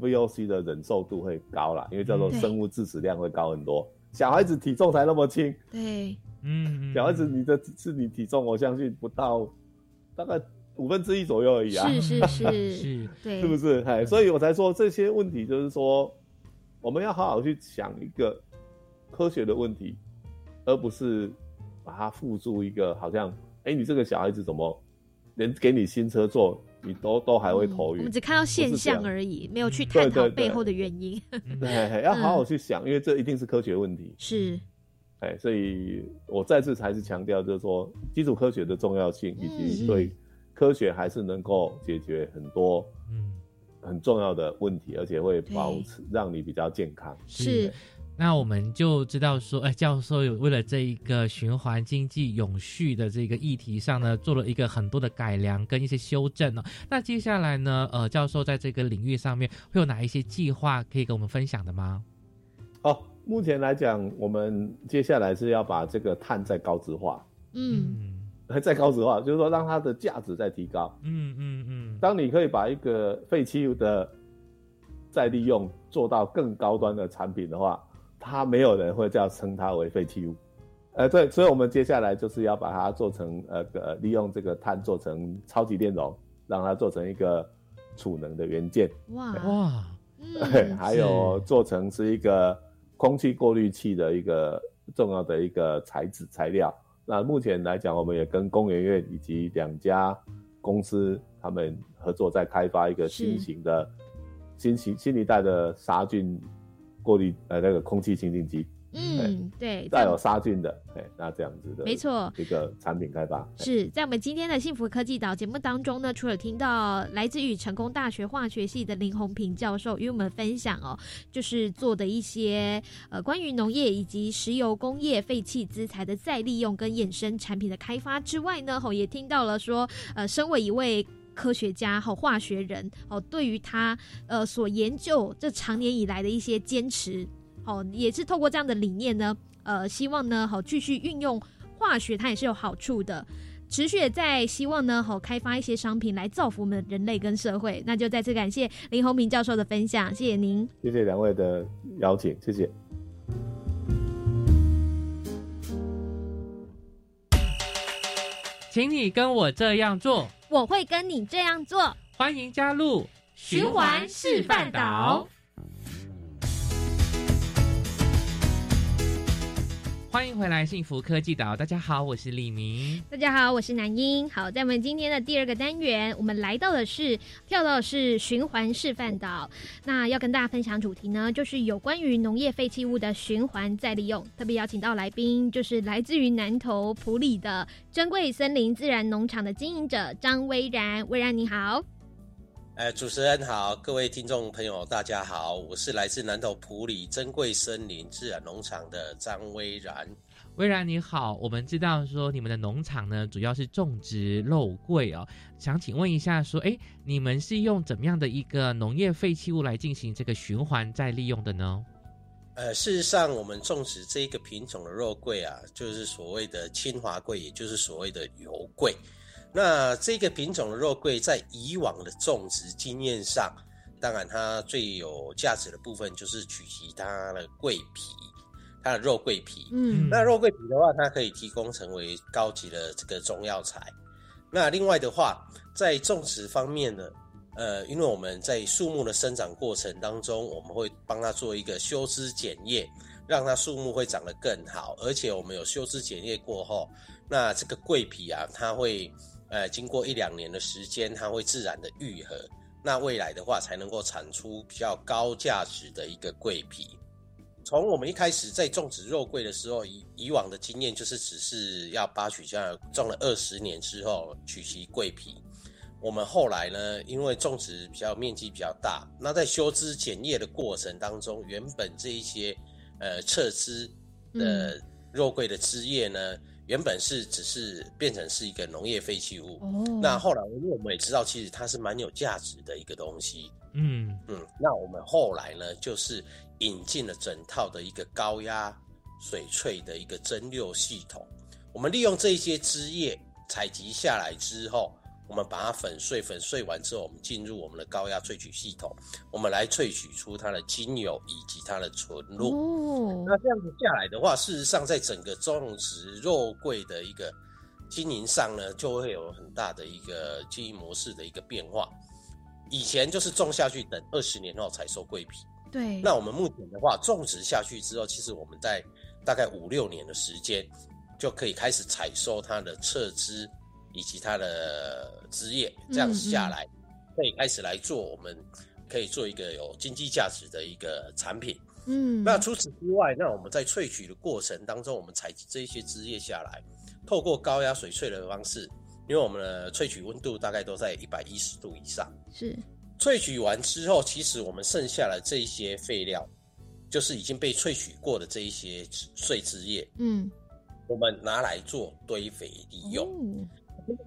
VOC 的忍受度会高啦，因为叫做生物致死量会高很多。小孩子体重才那么轻，对，嗯，小孩子你的是你体重，我相信不到大概五分之一左右而已啊，是是是。是，对，是不是？哎，所以我才说这些问题，就是说我们要好好去想一个科学的问题，而不是把它付诸一个好像，哎，你这个小孩子怎么？连给你新车坐，你都都还会头晕。我们只看到现象而已，没有去探讨背后的原因。对，要好好去想，因为这一定是科学问题。是，哎，所以我再次还是强调，就是说基础科学的重要性，以及对科学还是能够解决很多嗯很重要的问题，而且会保持让你比较健康。是。那我们就知道说，哎，教授有为了这一个循环经济永续的这个议题上呢，做了一个很多的改良跟一些修正呢。那接下来呢，呃，教授在这个领域上面会有哪一些计划可以跟我们分享的吗？哦，目前来讲，我们接下来是要把这个碳再高值化，嗯，再高值化，就是说让它的价值再提高，嗯嗯嗯。当你可以把一个废弃物的再利用做到更高端的产品的话。它没有人会叫称它为废弃物，呃，对，所以我们接下来就是要把它做成呃呃，利用这个碳做成超级电容，让它做成一个储能的元件。哇哇，对，还有做成是一个空气过滤器的一个重要的一个材质材料。那目前来讲，我们也跟工研院以及两家公司他们合作，在开发一个新型的新型新一代的杀菌。过滤呃那个空气清净机，嗯，对，带有杀菌的，哎，那这样子的，没错，一个产品开发是在我们今天的幸福科技岛节目当中呢，除了听到来自于成功大学化学系的林宏平教授与我们分享哦，就是做的一些呃关于农业以及石油工业废弃资材的再利用跟衍生产品的开发之外呢，吼也听到了说，呃，身为一位。科学家和化学人哦，对于他呃所研究这长年以来的一些坚持，哦，也是透过这样的理念呢，呃，希望呢好继续运用化学，它也是有好处的。持续也在希望呢，好开发一些商品来造福我们人类跟社会。那就再次感谢林宏明教授的分享，谢谢您，谢谢两位的邀请，谢谢。请你跟我这样做，我会跟你这样做。欢迎加入循环示范岛。欢迎回来，幸福科技岛。大家好，我是李明。大家好，我是南英。好，在我们今天的第二个单元，我们来到的是跳到的是循环示范岛。那要跟大家分享主题呢，就是有关于农业废弃物的循环再利用。特别邀请到来宾，就是来自于南投埔里的珍贵森林自然农场的经营者张威然。威然你好。哎，主持人好，各位听众朋友，大家好，我是来自南投埔里珍贵森林自然农场的张威然。威然你好，我们知道说你们的农场呢，主要是种植肉桂哦，想请问一下，说哎，你们是用怎么样的一个农业废弃物来进行这个循环再利用的呢？呃，事实上，我们种植这个品种的肉桂啊，就是所谓的清华桂，也就是所谓的油桂。那这个品种的肉桂，在以往的种植经验上，当然它最有价值的部分就是取其它的桂皮，它的肉桂皮。嗯，那肉桂皮的话，它可以提供成为高级的这个中药材。那另外的话，在种植方面呢，呃，因为我们在树木的生长过程当中，我们会帮它做一个修枝剪叶，让它树木会长得更好。而且我们有修枝剪叶过后，那这个桂皮啊，它会。呃，经过一两年的时间，它会自然的愈合，那未来的话才能够产出比较高价值的一个桂皮。从我们一开始在种植肉桂的时候，以以往的经验就是只是要扒取，这样种了二十年之后取其桂皮。我们后来呢，因为种植比较面积比较大，那在修枝剪叶的过程当中，原本这一些呃侧枝的肉桂的枝叶呢。原本是只是变成是一个农业废弃物，那后来因为我们也知道，其实它是蛮有价值的一个东西，嗯嗯，那我们后来呢，就是引进了整套的一个高压水萃的一个蒸馏系统，我们利用这些枝叶采集下来之后。我们把它粉碎，粉碎完之后，我们进入我们的高压萃取系统，我们来萃取出它的精油以及它的纯露。哦，那这样子下来的话，事实上在整个种植肉桂的一个经营上呢，就会有很大的一个经营模式的一个变化。以前就是种下去，等二十年后才收桂皮。对。那我们目前的话，种植下去之后，其实我们在大概五六年的时间，就可以开始采收它的侧枝。以及它的枝叶，这样子下来，可以开始来做，我们可以做一个有经济价值的一个产品。嗯，那除此之外，那我们在萃取的过程当中，我们采集这些枝叶下来，透过高压水萃的方式，因为我们的萃取温度大概都在一百一十度以上。是，萃取完之后，其实我们剩下的这一些废料，就是已经被萃取过的这一些碎枝叶。嗯，我们拿来做堆肥利用。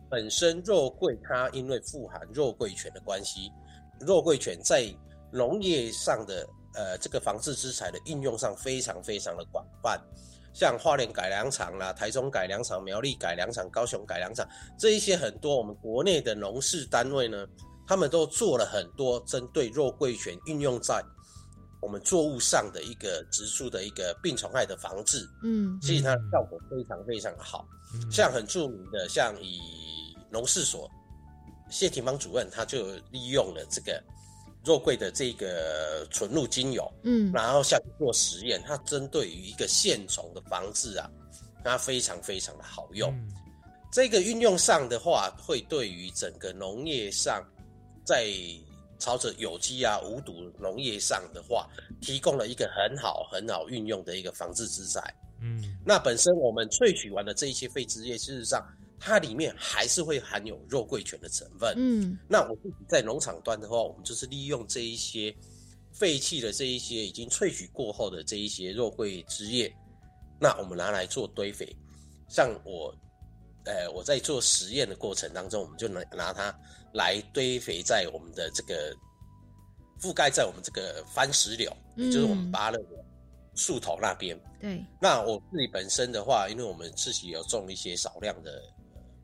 本身肉桂它因为富含肉桂醛的关系，肉桂醛在农业上的呃这个防治之材的应用上非常非常的广泛，像花莲改良场啦、台中改良场、苗栗改良场、高雄改良场这一些很多我们国内的农事单位呢，他们都做了很多针对肉桂醛运用在我们作物上的一个植株的一个病虫害的防治，嗯，其实它的效果非常非常的好。像很著名的，像以农事所谢廷芳主任，他就利用了这个肉桂的这个纯露精油，嗯，然后下去做实验，它针对于一个线虫的防治啊，它非常非常的好用。这个运用上的话，会对于整个农业上，在朝着有机啊无毒农业上的话，提供了一个很好很好运用的一个防治之材。嗯，那本身我们萃取完的这一些废枝叶，事实上它里面还是会含有肉桂醛的成分。嗯，那我自己在农场端的话，我们就是利用这一些废弃的这一些已经萃取过后的这一些肉桂枝叶，那我们拿来做堆肥。像我呃，我在做实验的过程当中，我们就拿拿它来堆肥在我们的这个覆盖在我们这个番石榴，也就是我们芭乐的树头那边。对。那我自己本身的话，因为我们自己有种一些少量的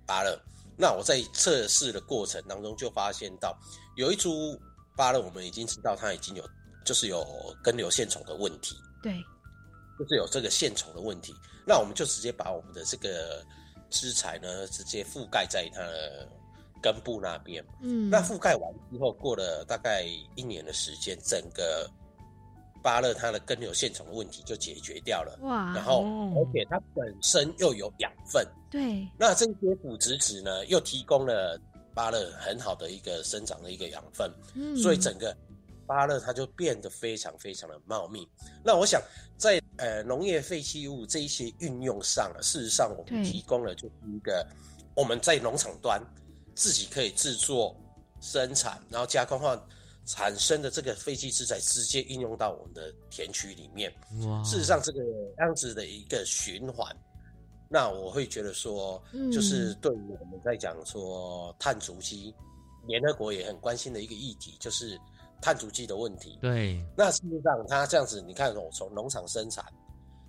芭乐，那我在测试的过程当中就发现到有一株芭乐，我们已经知道它已经有就是有根瘤线虫的问题。对。就是有这个线虫的问题，那我们就直接把我们的这个枝材呢，直接覆盖在它的根部那边。嗯，那覆盖完之后，过了大概一年的时间，整个芭乐它的根瘤线虫的问题就解决掉了。哇！然后而且它本身又有养分，对，那这些腐殖质呢，又提供了芭乐很好的一个生长的一个养分。嗯，所以整个。芭乐它就变得非常非常的茂密。那我想在呃农业废弃物这一些运用上，事实上我们提供了就是一个我们在农场端自己可以制作、生产，然后加工化产生的这个废弃资材，直接应用到我们的田区里面。哇！事实上这个样子的一个循环，那我会觉得说，就是对于我们在讲说碳足迹，联合国也很关心的一个议题，就是。碳足迹的问题，对，那事实上，它这样子，你看，我从农场生产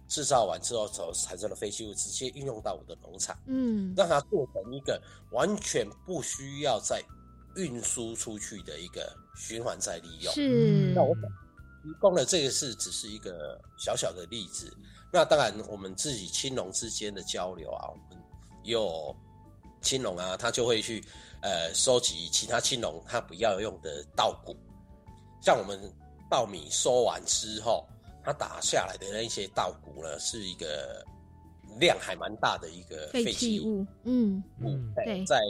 制造完之后，所产生的废弃物，直接运用到我的农场，嗯，让它做成一个完全不需要再运输出去的一个循环再利用。是，那我提供了这个是只是一个小小的例子。那当然，我们自己青龙之间的交流啊，我们有青龙啊，他就会去呃收集其他青龙他不要用的稻谷。像我们稻米收完之后，它打下来的那一些稻谷呢，是一个量还蛮大的一个废弃物。嗯嗯，对，在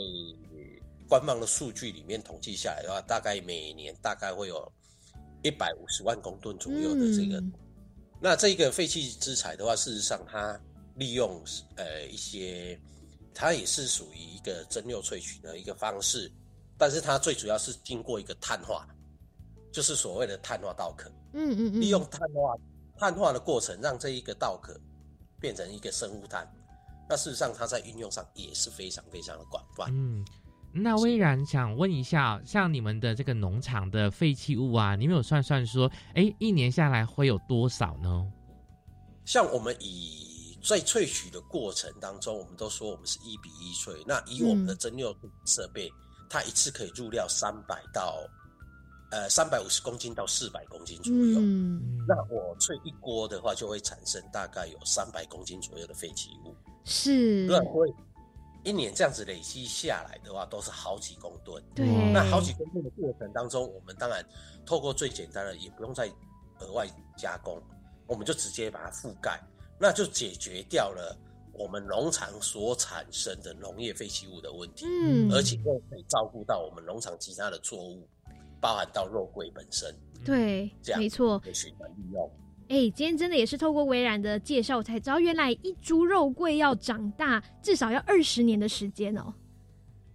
官方的数据里面统计下来的话，大概每年大概会有一百五十万公吨左右的这个。那这个废弃资材的话，事实上它利用呃一些，它也是属于一个蒸馏萃取的一个方式，但是它最主要是经过一个碳化。就是所谓的碳化稻壳，嗯嗯嗯，利用碳化碳化的过程，让这一个稻壳变成一个生物炭。那事实上，它在运用上也是非常非常的广泛。嗯，那微然想问一下，像你们的这个农场的废弃物啊，你们有算算说，哎，一年下来会有多少呢？像我们以在萃取的过程当中，我们都说我们是一比一萃。那以我们的蒸馏设备，它一次可以入料三百到。呃，三百五十公斤到四百公斤左右。嗯，那我萃一锅的话，就会产生大概有三百公斤左右的废弃物。是，一年这样子累积下来的话，都是好几公吨。对，那好几公吨的过程当中，我们当然透过最简单的，也不用再额外加工，我们就直接把它覆盖，那就解决掉了我们农场所产生的农业废弃物的问题。嗯，而且又可以照顾到我们农场其他的作物。包含到肉桂本身，对，这样没错，循环利用。哎，今天真的也是透过微然的介绍才知道，原来一株肉桂要长大至少要二十年的时间哦。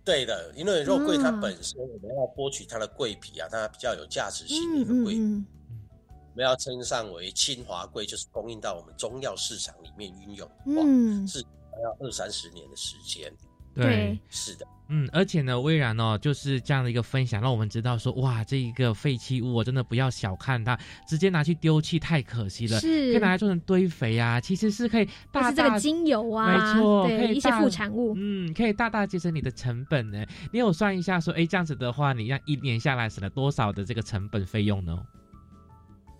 对的，因为肉桂它本身我们要剥取它的桂皮啊，它比较有价值性的一个桂，我们要称上为清华桂，就是供应到我们中药市场里面运用，嗯，是要二三十年的时间。对，是的。嗯，而且呢，微然哦，就是这样的一个分享，让我们知道说，哇，这一个废弃物，我真的不要小看它，直接拿去丢弃太可惜了，是可以拿来做成堆肥啊，其实是可以大大这个精油啊，没错，对一些副产物，嗯，可以大大节省你的成本呢。你有算一下说，哎，这样子的话，你让一年下来省了多少的这个成本费用呢？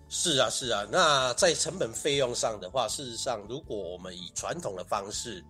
是啊，是啊，那在成本费用上的话，事实上，如果我们以传统的方式。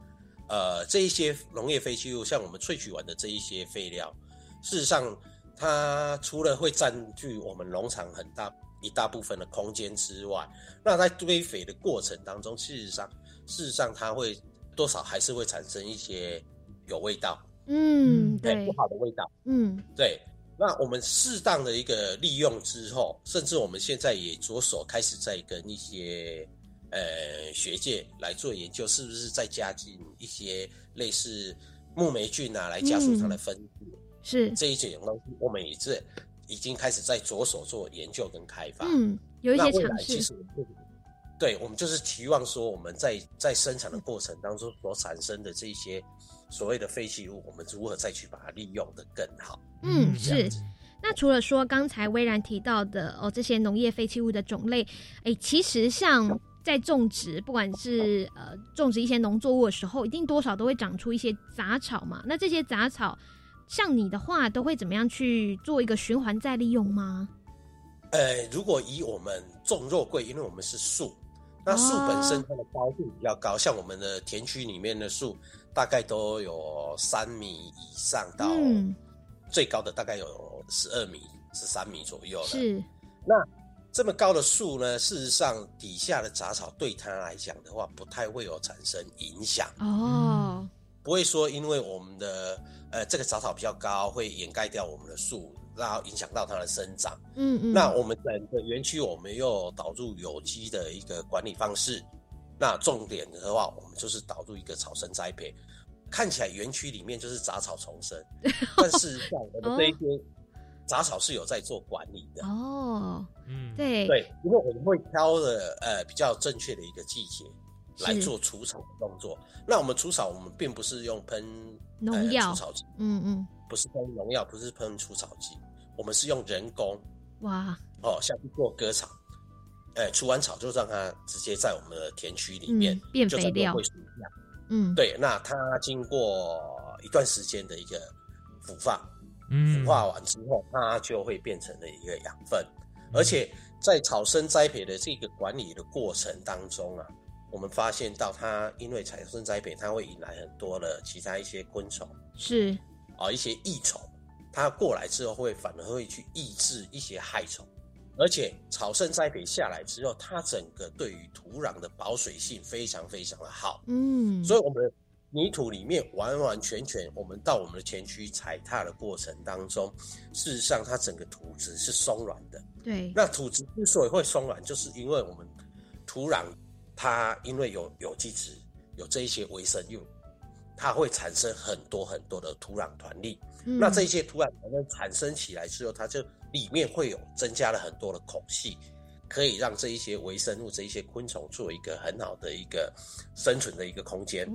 呃，这一些农业废弃物，像我们萃取完的这一些废料，事实上，它除了会占据我们农场很大一大部分的空间之外，那在堆肥的过程当中，事实上，事实上它会多少还是会产生一些有味道，嗯，对，不好的味道，嗯，对。那我们适当的一个利用之后，甚至我们现在也着手开始在跟一些。呃，学界来做研究，是不是再加进一些类似木霉菌啊，来加速它的分解？是这一种东西，我们也是已经开始在着手做研究跟开发。嗯，有一些尝试。对我们就是期望说，我们在在生产的过程当中所产生的这些所谓的废弃物，我们如何再去把它利用的更好？嗯，是。那除了说刚才微然提到的哦，这些农业废弃物的种类，哎，其实像在种植，不管是呃种植一些农作物的时候，一定多少都会长出一些杂草嘛。那这些杂草，像你的话，都会怎么样去做一个循环再利用吗？呃，如果以我们种肉桂，因为我们是树，那树本身它的高度比较高，像我们的田区里面的树，大概都有三米以上到最高的大概有。十二米、十三米左右了。是，那这么高的树呢？事实上，底下的杂草对它来讲的话，不太会有产生影响哦。不会说，因为我们的呃这个杂草比较高，会掩盖掉我们的树，然后影响到它的生长。嗯嗯。那我们整个园区，我们又导入有机的一个管理方式。那重点的话，我们就是导入一个草生栽培。看起来园区里面就是杂草丛生，但事实上我们这一些。杂草是有在做管理的。哦，嗯，对。对，因为我们会挑的呃比较正确的一个季节来做除草的动作。那我们除草，我们并不是用喷农药。除草剂，嗯嗯，不是喷农药，不是喷除草剂，我们是用人工。哇。哦，下去做割草，哎，除完草就让它直接在我们的田区里面变肥料，嗯，对，那它经过一段时间的一个腐化。腐化完之后，它就会变成了一个养分，而且在草生栽培的这个管理的过程当中啊，我们发现到它因为草生栽培，它会引来很多的其他一些昆虫，是。啊一些益虫，它过来之后会反而会去抑制一些害虫，而且草生栽培下来之后，它整个对于土壤的保水性非常非常的好，嗯，所以我们。泥土里面完完全全，我们到我们的前区踩踏的过程当中，事实上它整个土质是松软的。对，那土质之所以会松软，就是因为我们土壤它因为有有机质，有这一些微生物，它会产生很多很多的土壤团粒。那这些土壤团粒产生起来之后，它就里面会有增加了很多的孔隙。可以让这一些微生物、这一些昆虫做一个很好的一个生存的一个空间，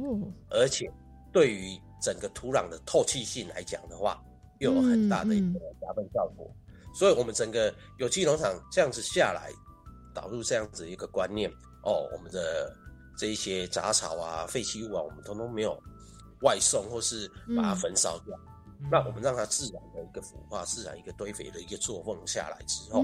而且对于整个土壤的透气性来讲的话，又有很大的一个加分效果。所以，我们整个有机农场这样子下来，导入这样子一个观念哦，我们的这一些杂草啊、废弃物啊，我们通通没有外送或是把它焚烧掉，那我们让它自然的一个腐化、自然一个堆肥的一个作风下来之后，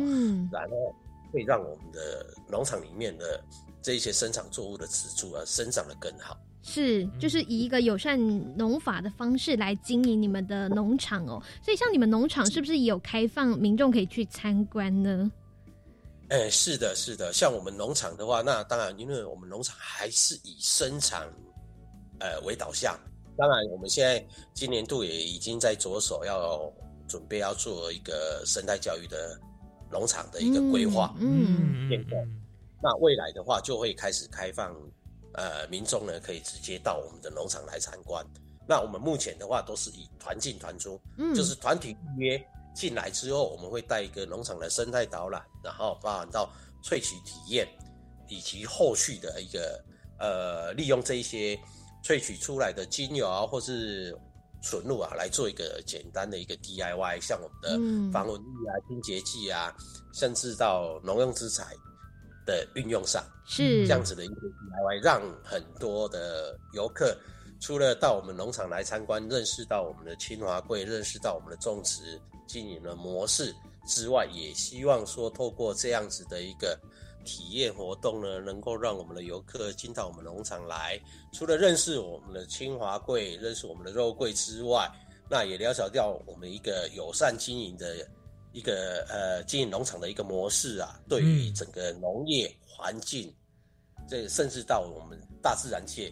然后。会让我们的农场里面的这一些生长作物的植株啊，生长的更好。是，就是以一个友善农法的方式来经营你们的农场哦。所以，像你们农场是不是也有开放民众可以去参观呢？哎，是的，是的。像我们农场的话，那当然，因为我们农场还是以生产呃为导向。当然，我们现在今年度也已经在着手要准备要做一个生态教育的。农场的一个规划，嗯，变动。那未来的话，就会开始开放，呃，民众呢可以直接到我们的农场来参观。那我们目前的话，都是以团进团出，嗯，就是团体预约进来之后，我们会带一个农场的生态导览，然后包含到萃取体验，以及后续的一个呃，利用这一些萃取出来的精油啊，或是。纯露啊，来做一个简单的一个 DIY，像我们的防蚊液啊、清洁剂啊，甚至到农用资材的运用上，是这样子的一个 DIY，让很多的游客除了到我们农场来参观，认识到我们的清华贵，认识到我们的种植经营的模式之外，也希望说透过这样子的一个。体验活动呢，能够让我们的游客进到我们农场来，除了认识我们的清华柜、认识我们的肉桂之外，那也了解掉我们一个友善经营的一个呃经营农场的一个模式啊，对于整个农业环境，这甚至到我们大自然界，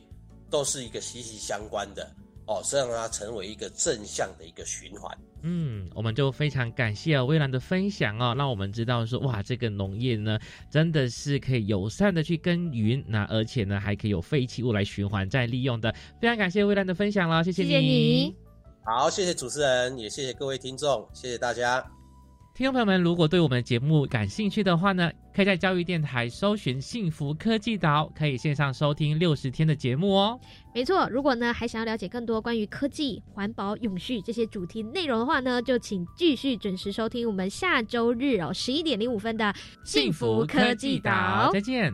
都是一个息息相关的。哦，是让它成为一个正向的一个循环。嗯，我们就非常感谢微兰的分享哦，让我们知道说，哇，这个农业呢，真的是可以友善的去耕耘，那而且呢，还可以有废弃物来循环再利用的。非常感谢微兰的分享了，谢谢你。好，谢谢主持人，也谢谢各位听众，谢谢大家。听众朋友们，如果对我们的节目感兴趣的话呢，可以在教育电台搜寻“幸福科技岛”，可以线上收听六十天的节目哦。没错，如果呢还想要了解更多关于科技、环保、永续这些主题内容的话呢，就请继续准时收听我们下周日哦十一点零五分的幸福科技岛。再见。